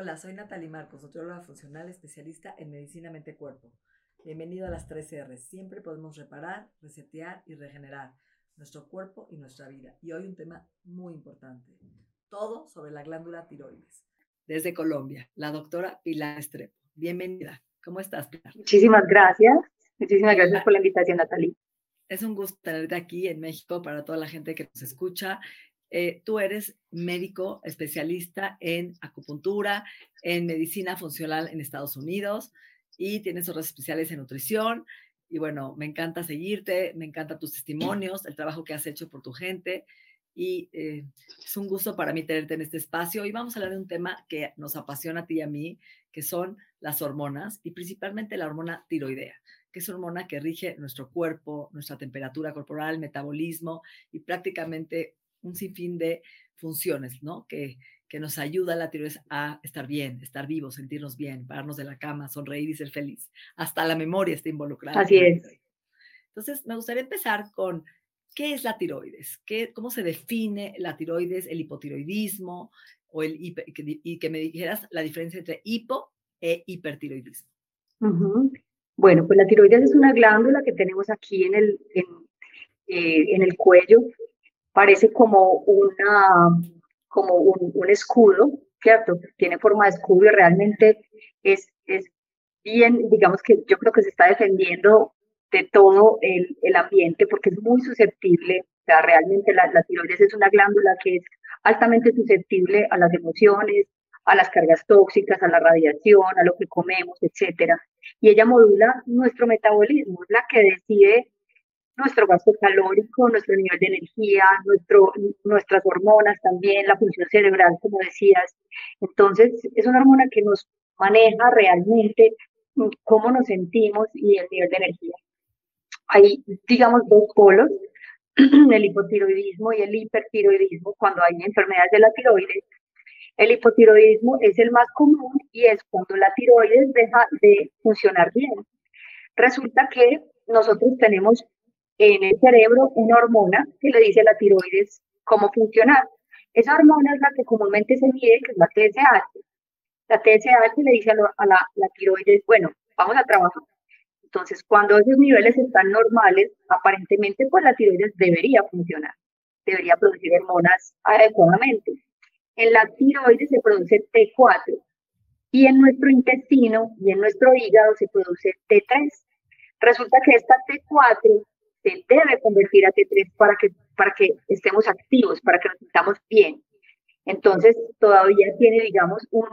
Hola, soy Natalie Marcos, nutrióloga funcional especialista en medicina mente-cuerpo. Bienvenido a las 3 R. Siempre podemos reparar, resetear y regenerar nuestro cuerpo y nuestra vida. Y hoy un tema muy importante, todo sobre la glándula tiroides. Desde Colombia, la doctora Pilar Estrepo. Bienvenida. ¿Cómo estás, Pilar? Muchísimas gracias. Muchísimas gracias por la invitación, Natalie. Es un gusto tenerte aquí en México para toda la gente que nos escucha. Eh, tú eres médico especialista en acupuntura, en medicina funcional en Estados Unidos y tienes horas especiales en nutrición. Y bueno, me encanta seguirte, me encantan tus testimonios, el trabajo que has hecho por tu gente. Y eh, es un gusto para mí tenerte en este espacio. Y vamos a hablar de un tema que nos apasiona a ti y a mí, que son las hormonas y principalmente la hormona tiroidea, que es hormona que rige nuestro cuerpo, nuestra temperatura corporal, metabolismo y prácticamente un sinfín de funciones, ¿no? Que, que nos ayuda la tiroides a estar bien, estar vivos, sentirnos bien, pararnos de la cama, sonreír y ser feliz. Hasta la memoria está involucrada. Así es. Entonces, me gustaría empezar con qué es la tiroides, ¿Qué, cómo se define la tiroides, el hipotiroidismo o el y que me dijeras la diferencia entre hipo e hipertiroidismo. Bueno, pues la tiroides es una glándula que tenemos aquí en el, en, eh, en el cuello parece como, una, como un, escudo, ¿cierto? Tiene forma de escudo y realmente es, es bien, digamos que yo creo que se está defendiendo de todo el, el ambiente porque es muy susceptible, o sea, realmente la, la tiroides es una glándula que es altamente susceptible a las emociones, a las cargas tóxicas, a la radiación, a lo que comemos, etcétera. Y ella modula nuestro metabolismo, es la que decide nuestro gasto calórico, nuestro nivel de energía, nuestro, nuestras hormonas también, la función cerebral, como decías. Entonces, es una hormona que nos maneja realmente cómo nos sentimos y el nivel de energía. Hay, digamos, dos polos, el hipotiroidismo y el hipertiroidismo, cuando hay enfermedades de la tiroides. El hipotiroidismo es el más común y es cuando la tiroides deja de funcionar bien. Resulta que nosotros tenemos en el cerebro una hormona que le dice a la tiroides cómo funcionar. Esa hormona es la que comúnmente se mide, que es la TSH. La TSH le dice a, la, la tiroides, bueno, vamos a trabajar. Entonces, cuando esos niveles están normales, aparentemente, pues la tiroides debería funcionar, debería producir hormonas adecuadamente. En la tiroides se produce T4 y en nuestro intestino y en nuestro hígado se produce T3. Resulta que esta T4 debe convertir a T3 para que, para que estemos activos, para que nos sintamos bien. Entonces, todavía tiene, digamos, un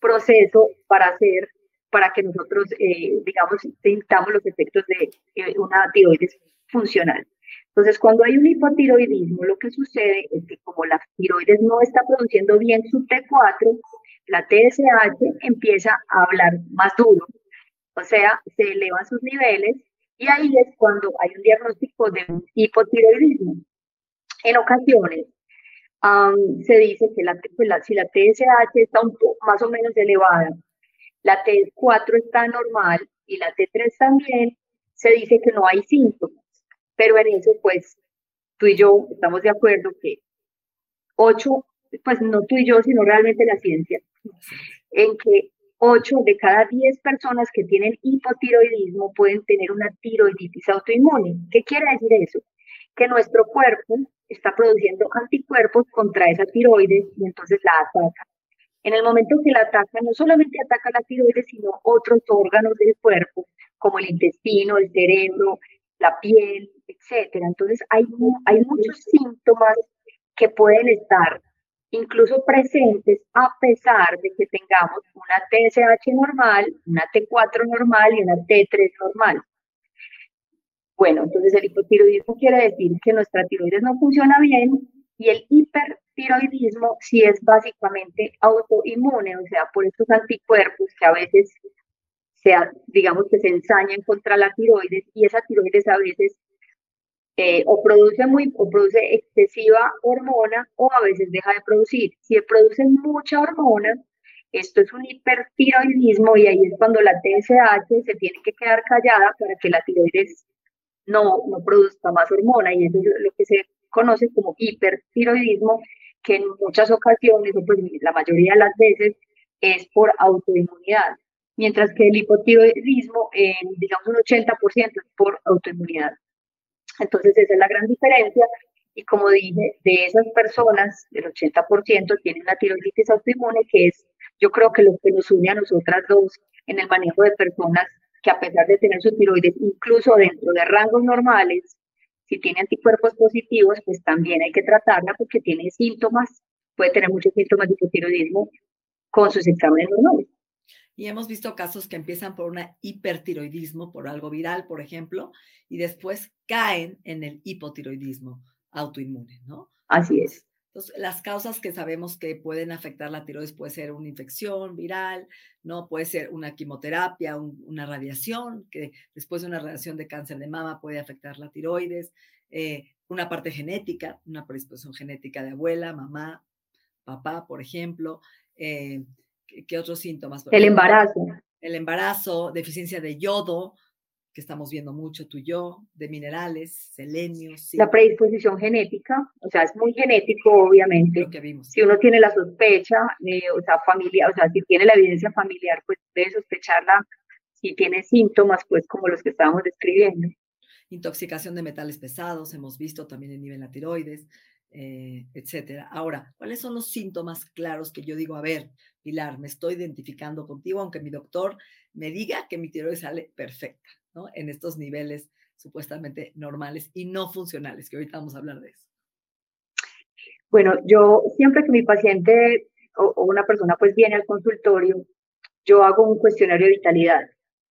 proceso para hacer, para que nosotros, eh, digamos, sintamos los efectos de eh, una tiroides funcional. Entonces, cuando hay un hipotiroidismo, lo que sucede es que como la tiroides no está produciendo bien su T4, la TSH empieza a hablar más duro, o sea, se elevan sus niveles y ahí es cuando hay un diagnóstico de un hipotiroidismo. En ocasiones se dice que pues, la, si la TSH está un poco más o menos elevada, la T4 está normal y la T3 también, se dice que no hay síntomas. Pero en eso, pues, tú y yo estamos de acuerdo que 8, pues no tú y yo, sino realmente la ciencia, en que 8 de cada 10 personas que tienen hipotiroidismo pueden tener una tiroiditis autoinmune. ¿Qué quiere decir eso? Que nuestro cuerpo está produciendo anticuerpos contra esa tiroides y entonces la ataca. En el momento que la ataca, no solamente ataca la tiroides, sino otros órganos del cuerpo, como el intestino, el cerebro, la piel, etc. Entonces hay, hay muchos síntomas que pueden estar incluso presentes a pesar de que tengamos una TSH normal, una T4 normal y una T3 normal. Bueno, entonces el hipotiroidismo quiere decir que nuestra tiroides no funciona bien y el hipertiroidismo sí es básicamente autoinmune, o sea, por estos anticuerpos que a veces sea, digamos que se ensañan contra la tiroides y esa tiroides a veces o produce muy o produce excesiva hormona o a veces deja de producir. Si produce mucha hormona, esto es un hipertiroidismo y ahí es cuando la TSH se tiene que quedar callada para que la tiroides no, no produzca más hormona y eso es lo que se conoce como hipertiroidismo, que en muchas ocasiones, o pues la mayoría de las veces, es por autoinmunidad, mientras que el hipotiroidismo, digamos un 80% es por autoinmunidad. Entonces esa es la gran diferencia y como dije, de esas personas, el 80% tienen la tiroiditis autoinmune, que es yo creo que lo que nos une a nosotras dos en el manejo de personas que a pesar de tener su tiroides incluso dentro de rangos normales, si tiene anticuerpos positivos, pues también hay que tratarla porque tiene síntomas, puede tener muchos síntomas de hipotiroidismo con sus exámenes normales. Y hemos visto casos que empiezan por un hipertiroidismo, por algo viral, por ejemplo, y después caen en el hipotiroidismo autoinmune, ¿no? Así es. Entonces, las causas que sabemos que pueden afectar la tiroides puede ser una infección viral, ¿no? Puede ser una quimioterapia, una radiación, que después de una radiación de cáncer de mama puede afectar la tiroides, eh, una parte genética, una predisposición genética de abuela, mamá, papá, por ejemplo. Eh, ¿qué, otros síntomas? El embarazo. El embarazo, deficiencia de yodo, que estamos viendo mucho tú y yo, de minerales, selenio. La predisposición genética, o sea, es muy genético, obviamente. que vimos. Si uno tiene la sospecha, o sea, familia, o sea, si tiene la evidencia familiar, pues debe sospecharla. Si tiene síntomas, pues como los que estábamos describiendo. Intoxicación de metales pesados, hemos visto también en nivel de la tiroides, eh, etcétera. Ahora, ¿cuáles son los síntomas claros que yo digo, a ver, Pilar, me estoy identificando contigo, aunque mi doctor me diga que mi tiroides sale perfecta? En estos niveles supuestamente normales y no funcionales, que ahorita vamos a hablar de eso. Bueno, yo siempre que mi paciente o, una persona pues viene al consultorio, yo hago un cuestionario de vitalidad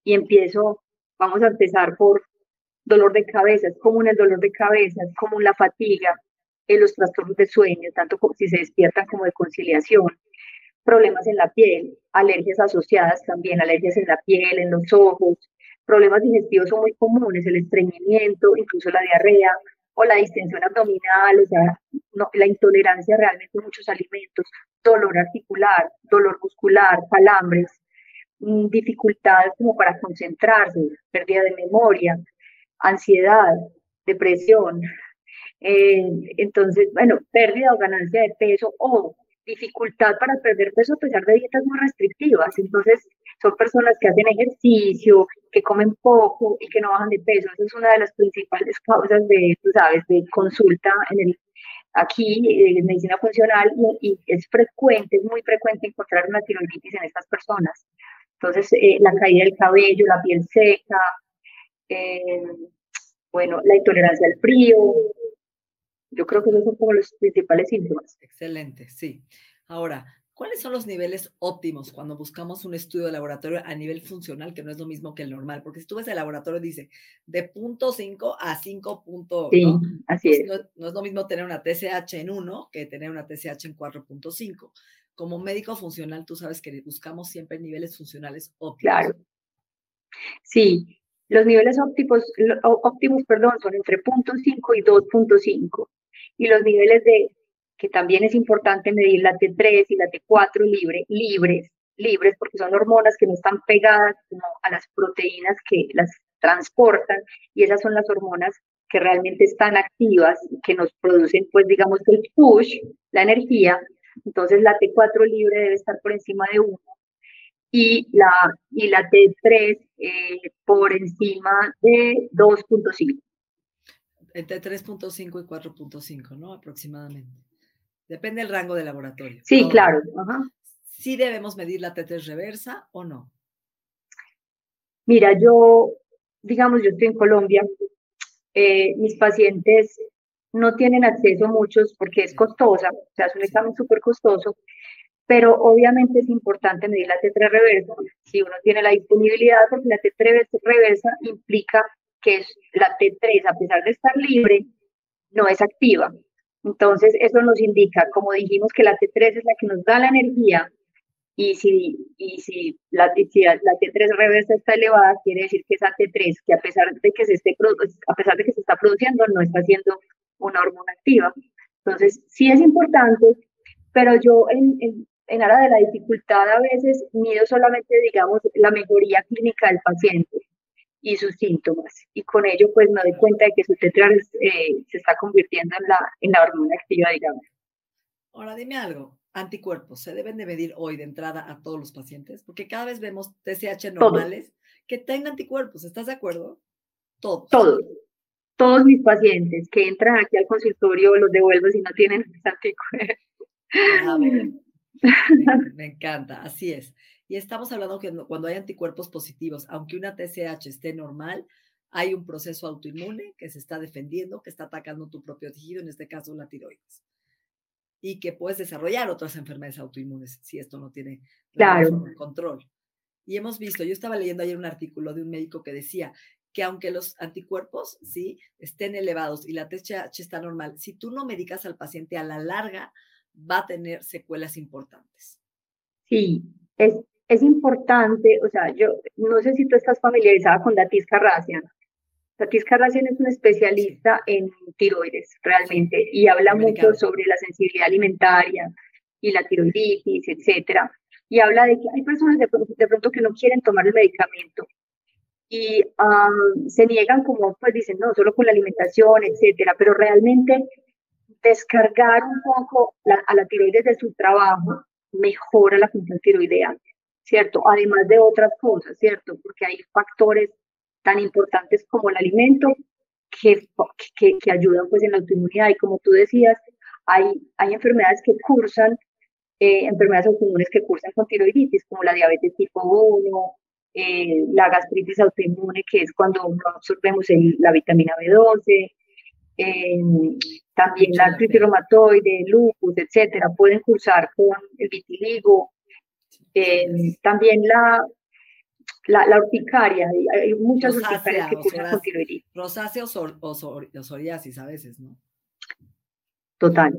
y empiezo, vamos a empezar por dolor de cabeza, es común el dolor de cabeza, es común la fatiga, en los trastornos de sueño, tanto si se despiertan como de conciliación, problemas en la piel, alergias asociadas también, alergias en la piel, en los ojos, problemas digestivos son muy comunes, el estreñimiento, incluso la diarrea o la distensión abdominal, o sea, la intolerancia realmente a muchos alimentos, dolor articular, dolor muscular, calambres, mm, dificultades como para concentrarse, pérdida de memoria, ansiedad, depresión. Eh, entonces, bueno, pérdida o ganancia de peso o dificultad para perder peso a pesar de dietas muy restrictivas. Entonces, son personas que hacen ejercicio, que comen poco y que no bajan de peso. Esa es una de las principales causas de, tú sabes, de consulta en el, aquí en medicina funcional y, es frecuente, es muy frecuente encontrar una tiroiditis en estas personas. Entonces, eh, la caída del cabello, la piel seca, eh, bueno, la intolerancia al frío. Yo creo que esos son como los principales síntomas. Excelente, sí. Ahora, ¿Cuáles son los niveles óptimos cuando buscamos un estudio de laboratorio a nivel funcional, que no es lo mismo que el normal? Porque si tú ves el laboratorio, dice de punto 5 a 5. Sí, así es. No, es lo mismo tener una TSH en 1 que tener una TSH en 4.5. Como médico funcional, tú sabes que buscamos siempre niveles funcionales óptimos. Claro. Sí, los niveles óptimos, óptimos perdón, son entre 0.5 y 2.5. Y los niveles de que también es importante medir la T3 y la T4 libre, libres, libres, porque son hormonas que no están pegadas como a las proteínas que las transportan, y esas son las hormonas que realmente están activas, que nos producen, pues digamos, el push, la energía. Entonces la T4 libre debe estar por encima de 1 y la, y la T3 eh, por encima de 2.5. Entre 3.5 y 4.5, ¿no? Aproximadamente. Depende del rango de laboratorio. Sí, claro. ¿Sí debemos medir la T3 reversa o no? Mira, yo, digamos, yo estoy en Colombia, eh, mis pacientes no tienen acceso muchos porque es costosa, o sea, es un examen súper costoso, pero obviamente es importante medir la T3 reversa si uno tiene la disponibilidad, porque la T3 reversa implica que es la T3, a pesar de estar libre, no es activa. Entonces, eso nos indica, como dijimos, que la T3 es la que nos da la energía y si, y si, la, la T3 reversa está elevada, quiere decir que esa T3, que a pesar de que se esté a pesar de que se está produciendo, no está siendo una hormona activa. Entonces, sí es importante, pero yo en, en, en aras de la dificultad a veces mido solamente, digamos, la mejoría clínica del paciente y sus síntomas. Y con ello, pues me doy cuenta de que su T3 eh, se está convirtiendo en la, en la hormona activa, digamos. Ahora, dime algo anticuerpos se deben de medir hoy de entrada a todos los pacientes? Porque cada vez vemos TSH normales que tengan anticuerpos, ¿estás de acuerdo? Todos. Todos. Todos mis pacientes que entran aquí al consultorio los devuelvo si no tienen anticuerpos. Me, me, encanta, así es. Y estamos hablando que cuando hay anticuerpos positivos, aunque una TSH esté normal, hay un proceso autoinmune que se está defendiendo, que está atacando tu propio tejido, en este caso la tiroides y que puedes desarrollar otras enfermedades autoinmunes si esto no tiene claro. control. Y hemos visto, yo estaba leyendo ayer un artículo de un médico que decía que aunque los anticuerpos sí estén elevados y la TSH está normal, si tú no medicas al paciente a la larga va a tener secuelas importantes. Sí, es, es importante, o sea, yo no sé si tú estás familiarizada con Datis Carracian. Tatis Carracen es un especialista en tiroides, realmente, y habla mucho sobre la sensibilidad alimentaria y la tiroiditis, etcétera. Y habla de que hay personas de, pronto que no quieren tomar el medicamento y se niegan como, pues dicen, no, solo con la alimentación, etcétera, pero realmente descargar un poco a la tiroides de su trabajo mejora la función tiroidea, ¿cierto? Además de otras cosas, ¿cierto? Porque hay factores tan importantes como el alimento que, que, que, ayudan pues en la autoinmunidad. Y como tú decías, hay, hay enfermedades que cursan, eh, enfermedades autoinmunes que cursan con tiroiditis, como la diabetes tipo 1, eh, la gastritis autoinmune, que es cuando no absorbemos la vitamina B12, eh, también la artritis reumatoide, lupus, etcétera, pueden cursar con el vitiligo. También la, la, la urticaria, hay muchas urticarias que cursan con tiroiditis. Rosácea o, psoriasis a veces, ¿no? Total.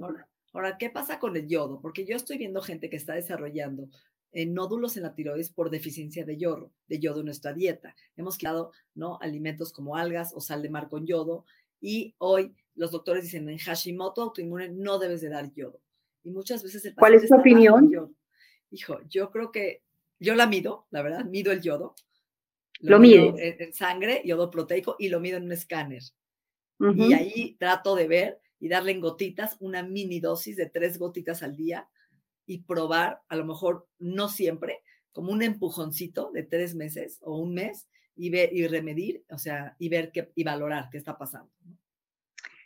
Ahora, ¿qué pasa con el yodo? Porque yo estoy viendo gente que está desarrollando eh, nódulos en la tiroides por deficiencia de yodo, de yodo en nuestra dieta. Hemos quitado ¿no? alimentos como algas o sal de mar con yodo y hoy los doctores dicen en Hashimoto autoinmune no debes de dar yodo. Y muchas veces el ¿Cuál es tu opinión? Hijo, yo creo que yo la mido, la verdad, mido el yodo. Lo, mido en, sangre, yodo proteico, y lo mido en un escáner. Y ahí trato de ver y darle en gotitas una mini dosis de tres gotitas al día y probar, a lo mejor no siempre, como un empujoncito de tres meses o un mes y ver y remedir, o sea, y ver qué, y valorar qué está pasando.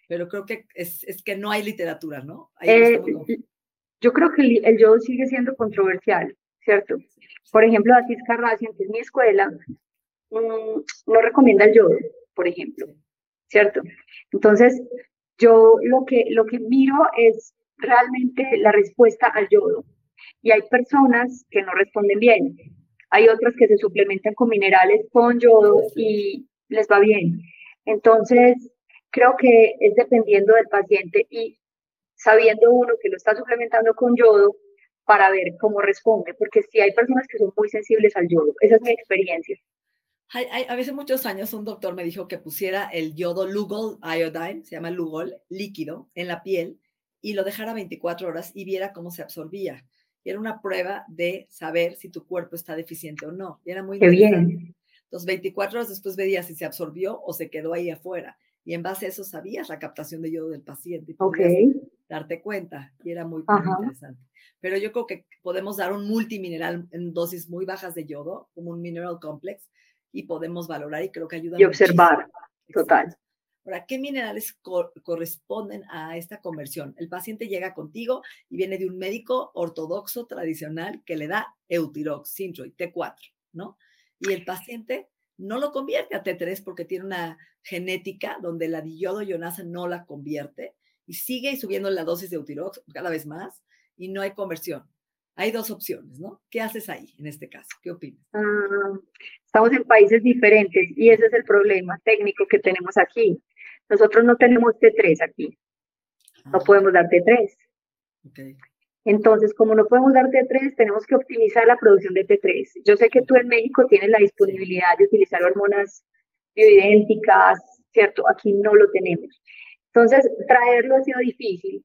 Pero creo que es, es, que no hay literatura, ¿no? Eh, yo creo que el, yodo sigue siendo controversial, ¿cierto? Por ejemplo, Atis Carracian, que es mi escuela, mm, no recomienda el yodo, por ejemplo, ¿cierto? Entonces, yo lo que, lo que miro es realmente la respuesta al yodo. Y hay personas que no responden bien. Hay otras que se suplementan con minerales con yodo y les va bien. Entonces, creo que es dependiendo del paciente y sabiendo uno que lo está suplementando con yodo, para ver cómo responde, porque sí hay personas que son muy sensibles al yodo, esa es mi experiencia. Hay, hay, a veces muchos años un doctor me dijo que pusiera el yodo Lugol iodine, se llama Lugol, líquido, en la piel y lo dejara 24 horas y viera cómo se absorbía. Y era una prueba de saber si tu cuerpo está deficiente o no. Y era muy Qué bien. Entonces, 24 horas después veías si se absorbió o se quedó ahí afuera. Y en base a eso sabías la captación de yodo del paciente. Y okay. Darte cuenta. Y era muy, muy interesante pero yo creo que podemos dar un multimineral en dosis muy bajas de yodo, como un mineral complex, y podemos valorar y creo que ayuda. Y observar, total. Ahora, ¿qué minerales corresponden a esta conversión? El paciente llega contigo y viene de un médico ortodoxo tradicional que le da Eutirox, Synthroid, T4, ¿no? Y el paciente no lo convierte a T3 porque tiene una genética donde la diodo ionasa no la convierte y sigue subiendo la dosis de Eutirox cada vez más y no hay conversión. hay dos opciones, ¿no? ¿Qué haces ahí en este caso? ¿Qué opinas? Ah, estamos en países diferentes y ese es el problema técnico que tenemos aquí. Nosotros no tenemos T3 aquí. No ah. podemos dar T3. Okay. Entonces, como no podemos dar T3, tenemos que optimizar la producción de T3. Yo sé que tú en México tienes la disponibilidad de utilizar hormonas bioidénticas, ¿cierto? Aquí no lo tenemos. Entonces, traerlo ha sido difícil.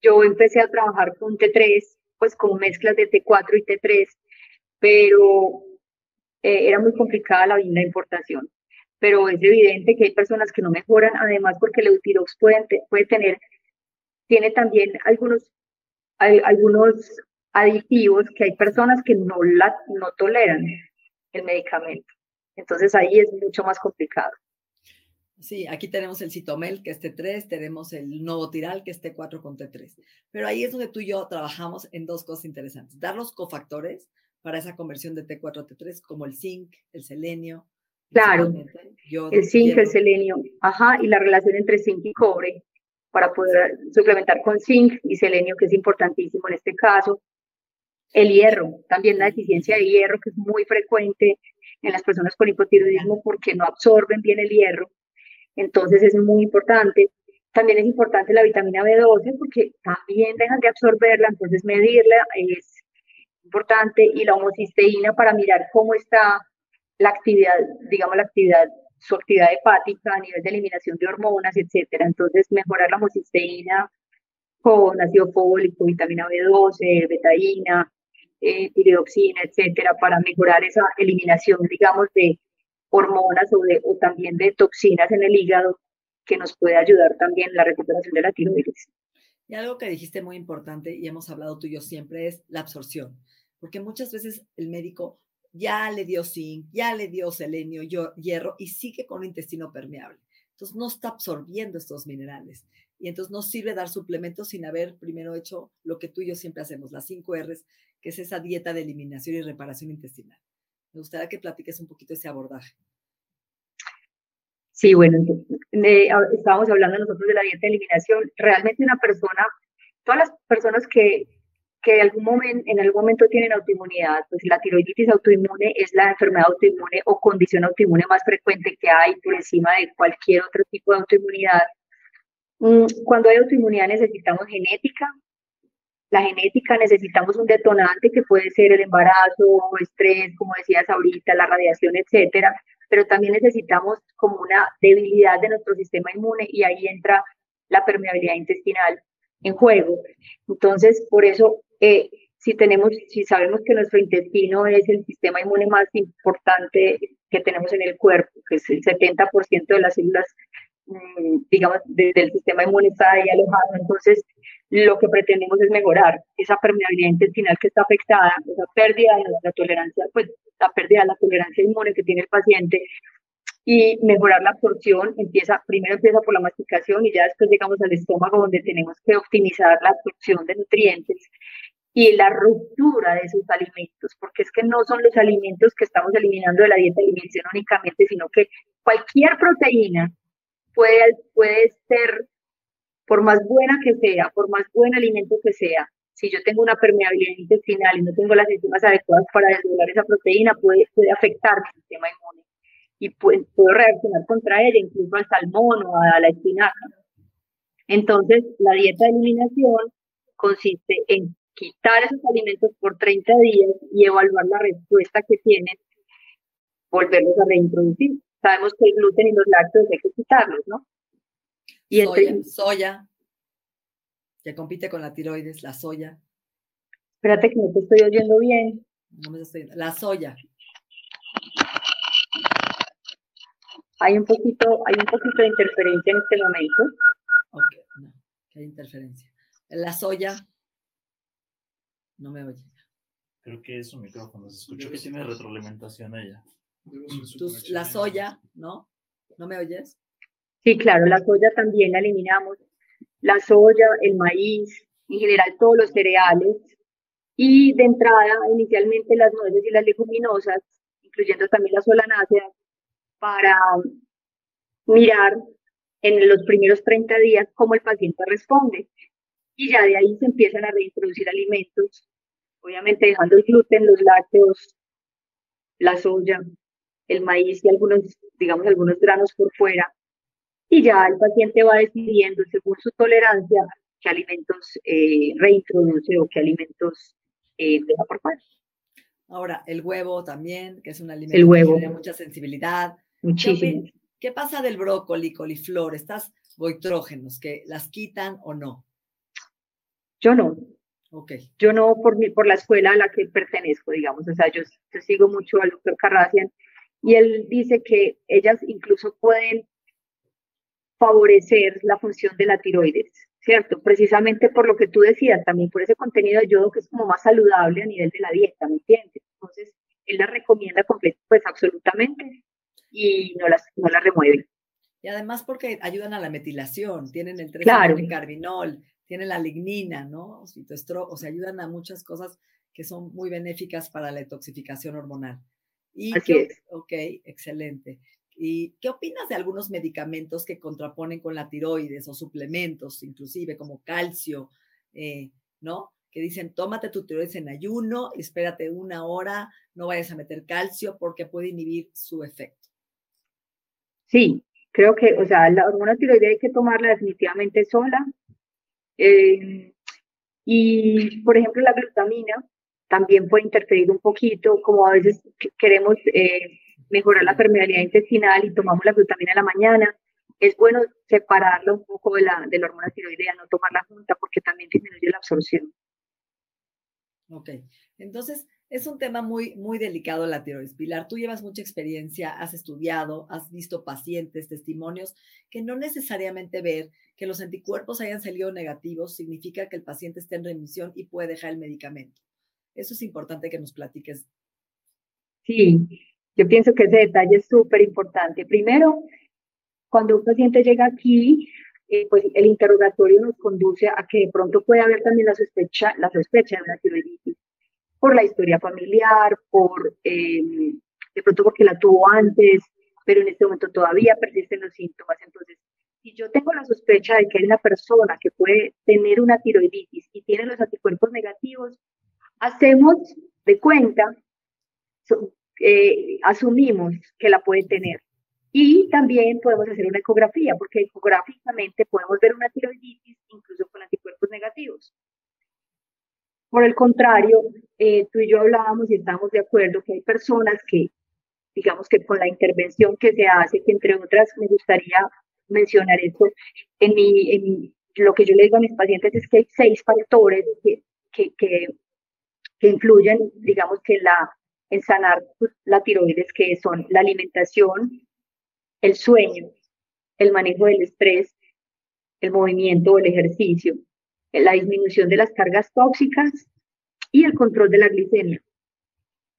Yo empecé a trabajar con T3, pues con mezclas de T4 y T3, pero eh, era muy complicada la, la importación. Pero es evidente que hay personas que no mejoran, además porque el Eutirox puede, tener, tiene también algunos, algunos aditivos que hay personas que no, la, no toleran el medicamento. Entonces ahí es mucho más complicado. Sí, aquí tenemos el citomel, que es T3, tenemos el novotiral, que es T4 con T3. Pero ahí es donde tú y yo trabajamos en dos cosas interesantes. Dar los cofactores para esa conversión de T4 a T3, como el zinc, el selenio. Claro, el zinc, el selenio, ajá, y la relación entre zinc y cobre para poder suplementar con zinc y selenio, que es importantísimo en este caso. El hierro, también la deficiencia de hierro, que es muy frecuente en las personas con hipotiroidismo porque no absorben bien el hierro entonces es muy importante. También es importante la vitamina B12 porque también dejan de absorberla, entonces medirla es importante y la homocisteína para mirar cómo está la actividad, digamos la actividad, su actividad hepática a nivel de eliminación de hormonas, etcétera. Entonces mejorar la homocisteína con ácido fólico, vitamina B12, betaína, eh, tiroxina, etcétera, para mejorar esa eliminación, digamos, de hormonas o, de, también de toxinas en el hígado que nos puede ayudar también en la recuperación de la tiroides. Y algo que dijiste muy importante y hemos hablado tú y yo siempre es la absorción, porque muchas veces el médico ya le dio zinc, ya le dio selenio, hierro y sigue con un intestino permeable. Entonces no está absorbiendo estos minerales. Y entonces no sirve dar suplementos sin haber primero hecho lo que tú y yo siempre hacemos, las 5 R's, que es esa dieta de eliminación y reparación intestinal. Me gustaría que platiques un poquito ese abordaje. Sí, bueno, estábamos hablando nosotros de la dieta de eliminación. Realmente una persona, todas las personas que, que algún momento, en algún momento tienen autoinmunidad, pues la tiroiditis autoinmune es la enfermedad autoinmune o condición autoinmune más frecuente que hay por encima de cualquier otro tipo de autoinmunidad. Mm, cuando hay autoinmunidad necesitamos genética, la genética necesitamos un detonante que puede ser el embarazo, estrés, como decías ahorita, la radiación, etcétera, pero también necesitamos como una debilidad de nuestro sistema inmune y ahí entra la permeabilidad intestinal en juego. Entonces, por eso, eh, si tenemos, si sabemos que nuestro intestino es el sistema inmune más importante que tenemos en el cuerpo, que es el 70% de las células, mm, digamos, del sistema inmune está ahí alojado, entonces lo que pretendemos es mejorar esa permeabilidad intestinal que está afectada, esa pérdida de la tolerancia, pues la pérdida de la tolerancia inmune que tiene el paciente y mejorar la absorción, empieza, primero empieza por la masticación y ya después llegamos al estómago donde tenemos que optimizar la absorción de nutrientes y la ruptura de sus alimentos, porque es que no son los alimentos que estamos eliminando de la dieta de eliminación únicamente, sino que cualquier proteína puede, puede ser por más buena que sea, por más buen alimento que sea, si yo tengo una permeabilidad intestinal y no tengo las enzimas adecuadas para desdoblar esa proteína, puede, puede afectar mi sistema inmune y puedo, puedo reaccionar contra ella, incluso al salmón o a la espinaca. Entonces, la dieta de eliminación consiste en quitar esos alimentos por 30 días y evaluar la respuesta que tienen, volverlos a reintroducir. Sabemos que el gluten y los lácteos hay que quitarlos, ¿no? Y soya, soya, que compite con la tiroides, la soya. Espérate que no te estoy oyendo bien. No me estoy La soya. Hay un poquito, hay un poquito de interferencia en este momento. Ok, no, hay interferencia. La soya. No me oye. Creo que es un micrófono. Se escuchó que tiene retroalimentación ella. La soya, ¿no? ¿No me oyes? Sí, claro, la soya también la eliminamos. La soya, el maíz, en general todos los cereales. Y de entrada, inicialmente las nueces y las leguminosas, incluyendo también las solanáceas, para mirar en los primeros 30 días cómo el paciente responde. Y ya de ahí se empiezan a reintroducir alimentos obviamente dejando el gluten, los lácteos, la soya, el maíz y algunos, digamos, algunos granos por fuera. Y ya el paciente va decidiendo según su tolerancia qué alimentos eh, reintroduce o qué alimentos eh, deja por fuera. Ahora, el huevo también, que es un alimento que tiene mucha sensibilidad. Muchísimo. ¿Qué, pasa del brócoli, coliflor, estas goitrógenos, que las quitan o no? Yo no. Okay. Yo no por, mi, por la escuela a la que pertenezco, digamos, o sea, yo, yo sigo mucho al doctor Carracian y él dice que ellas incluso pueden favorecer la función de la tiroides, ¿cierto? Precisamente por lo que tú decías, también por ese contenido de yodo que es como más saludable a nivel de la dieta, ¿me entiendes? Entonces, él la recomienda completo, pues absolutamente, y no las, no remueve. Y además porque ayudan a la metilación, tienen el 3 claro. carbinol, tienen la lignina, ¿no? O sea, ayudan a muchas cosas que son muy benéficas para la detoxificación hormonal. Y Así es. Ok, excelente. ¿Y qué opinas de algunos medicamentos que contraponen con la tiroides o suplementos, inclusive como calcio, eh, ¿no? Que dicen, tómate tu tiroides en ayuno, espérate una hora, no vayas a meter calcio porque puede inhibir su efecto. Sí, creo que, o sea, la hormona tiroidea hay que tomarla definitivamente sola. Eh, y, por ejemplo, la glutamina también puede interferir un poquito, como a veces queremos eh, mejorar la permeabilidad intestinal y tomamos la glutamina en la mañana, es bueno separarla un poco de la, de la hormona tiroidea, no tomarla junta porque también disminuye la absorción. Ok, entonces es un tema muy, muy delicado la tiroides. Pilar, tú llevas mucha experiencia, has estudiado, has visto pacientes, testimonios, que no necesariamente ver que los anticuerpos hayan salido negativos significa que el paciente esté en remisión y puede dejar el medicamento. Eso es importante que nos platiques. Sí, yo pienso que ese detalle es súper importante. Primero, cuando un paciente llega aquí, eh, pues el interrogatorio nos conduce a que de pronto puede haber también la sospecha, la sospecha de una tiroiditis por la historia familiar, por eh, de pronto porque la tuvo antes, pero en este momento todavía persisten los síntomas. Entonces, si yo tengo la sospecha de que hay una persona que puede tener una tiroiditis y tiene los anticuerpos negativos, hacemos de cuenta, eh, asumimos que la puede tener. Y también podemos hacer una ecografía, porque ecográficamente podemos ver una tiroiditis incluso con anticuerpos negativos. Por el contrario, eh, tú y yo hablábamos y estamos de acuerdo que hay personas que, digamos que con la intervención que se hace, que entre otras me gustaría mencionar esto, en, mi, en lo que yo le digo a mis pacientes es que hay seis factores que, que, que, que influyen, digamos que la, en sanar la tiroides, que son la alimentación, el sueño, el manejo del estrés, el movimiento o el ejercicio, la disminución de las cargas tóxicas y el control de la glicemia.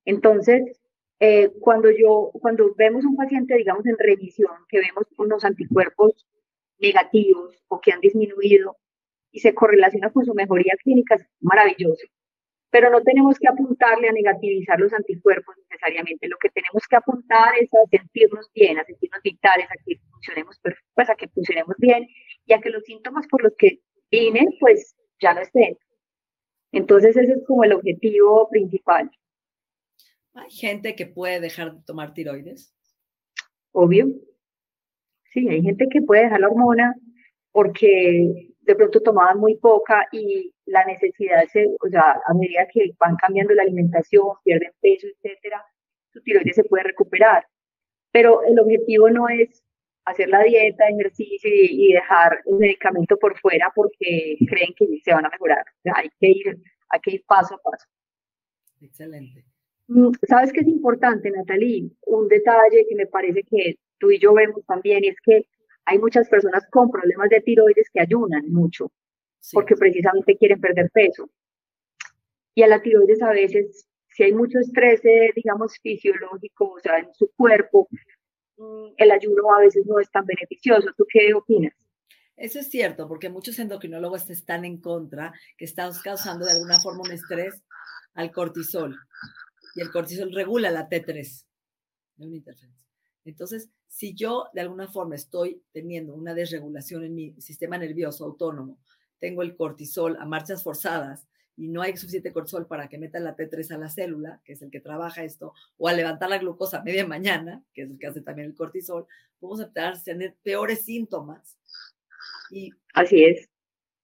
Entonces, eh, cuando yo, cuando vemos un paciente, digamos, en revisión, que vemos unos anticuerpos negativos o que han disminuido y se correlaciona con su mejoría clínica, es maravilloso. Pero no tenemos que apuntarle a negativizar los anticuerpos necesariamente. Lo que tenemos que apuntar es a sentirnos bien, a sentirnos vitales, a que funcionemos, pues a que funcionemos bien y a que los síntomas por los que vine, pues ya no estén. Entonces ese es como el objetivo principal. ¿Hay gente que puede dejar de tomar tiroides? Obvio. Sí, hay gente que puede dejar la hormona porque de pronto tomaban muy poca y la necesidad, se, o sea, a medida que van cambiando la alimentación, pierden peso, etcétera, su tiroides se puede recuperar. Pero el objetivo no es hacer la dieta, ejercicio y, dejar el medicamento por fuera porque creen que se van a mejorar. hay, que ir, hay que ir paso a paso. Excelente. Mm, ¿Sabes qué es importante, Natalie? Un detalle que me parece que tú y yo vemos también es que hay muchas personas con problemas de tiroides que ayunan mucho porque precisamente quieren perder peso. Y a la tiroides a veces, si hay mucho estrés, eh, digamos, fisiológico, o sea, en su cuerpo, Mm, el ayuno a veces no es tan beneficioso. ¿Tú qué opinas? Eso es cierto, porque muchos endocrinólogos están en contra, que están causando de alguna forma un estrés al cortisol. Y el cortisol regula la T3 de una interferencia. Entonces, si yo de alguna forma estoy teniendo una desregulación en mi sistema nervioso autónomo, tengo el cortisol a marchas forzadas y no hay suficiente cortisol para que meta la T3 a la célula, que es el que trabaja esto, o a levantar la glucosa a media mañana, que es el que hace también el cortisol, empezar a tener peores síntomas. Y Así es.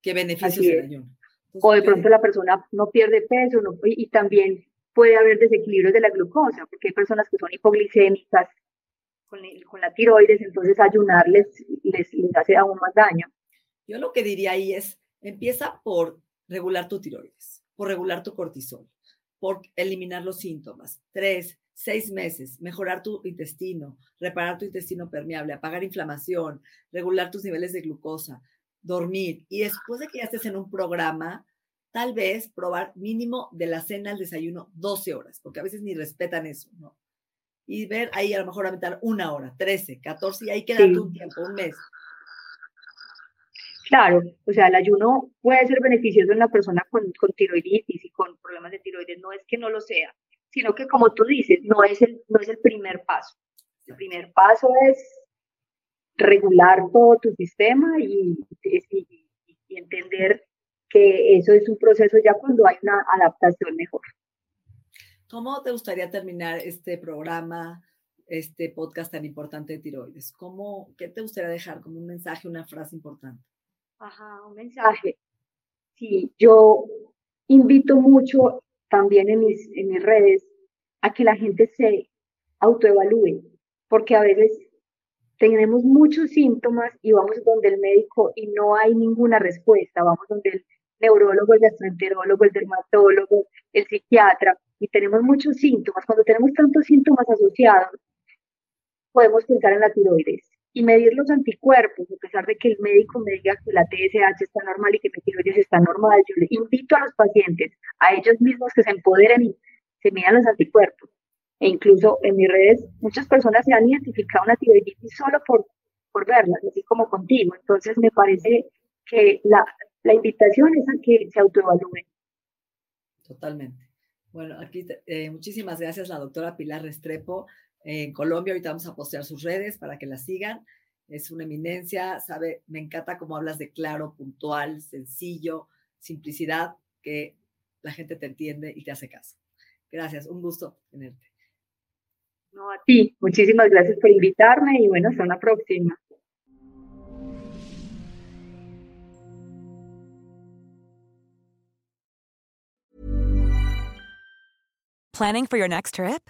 ¿Qué beneficios del ayuno? o de pronto la persona no pierde peso no, y, también puede haber desequilibrios de la glucosa, porque hay personas que son hipoglicémicas con, con la tiroides, entonces ayunar les, les, les hace aún más daño. Yo lo que diría ahí es, empieza por regular tu tiroides, por regular tu cortisol, por eliminar los síntomas. Tres, seis meses, mejorar tu intestino, reparar tu intestino permeable, apagar inflamación, regular tus niveles de glucosa, dormir. Y después de que ya estés en un programa, tal vez probar mínimo de la cena al desayuno 12 horas, porque a veces ni respetan eso, ¿no? Y ver ahí a lo mejor aumentar una hora, 13, 14, y ahí quedarte un tiempo, un mes. Claro, o sea, el ayuno puede ser beneficioso en una persona con, con tiroiditis y con problemas de tiroides, no es que no lo sea, sino que como tú dices, no es el, no es el primer paso. El primer paso es regular todo tu sistema y, y, y entender que eso es un proceso ya cuando hay una adaptación mejor. ¿Cómo te gustaría terminar este programa, este podcast tan importante de tiroides? ¿Cómo, ¿Qué te gustaría dejar como un mensaje, una frase importante? Ajá, un mensaje. Sí, yo invito mucho también en mis, en mis redes a que la gente se autoevalúe, porque a veces tenemos muchos síntomas y vamos donde el médico y no hay ninguna respuesta, vamos donde el neurólogo, el gastroenterólogo, el dermatólogo, el psiquiatra, y tenemos muchos síntomas. Cuando tenemos tantos síntomas asociados, podemos pensar en la tiroides y medir los anticuerpos, a pesar de que el médico me diga que la TSH está normal y que mi tiroides está normal, yo le invito a los pacientes, a ellos mismos que se empoderen y se midan los anticuerpos. E incluso en mis redes muchas personas se han identificado una tiroiditis solo por, por verlas, así como contigo. Entonces me parece que la, la invitación es a que se autoevalúen. Totalmente. Bueno, aquí eh, muchísimas gracias la doctora Pilar Restrepo en Colombia. Ahorita vamos a postear sus redes para que la sigan. Es una eminencia, sabe, me encanta cómo hablas de claro, puntual, sencillo, simplicidad, que la gente te entiende y te hace caso. Gracias, un gusto tenerte. No, a ti, muchísimas gracias por invitarme y bueno, hasta una próxima. Planning for your next trip?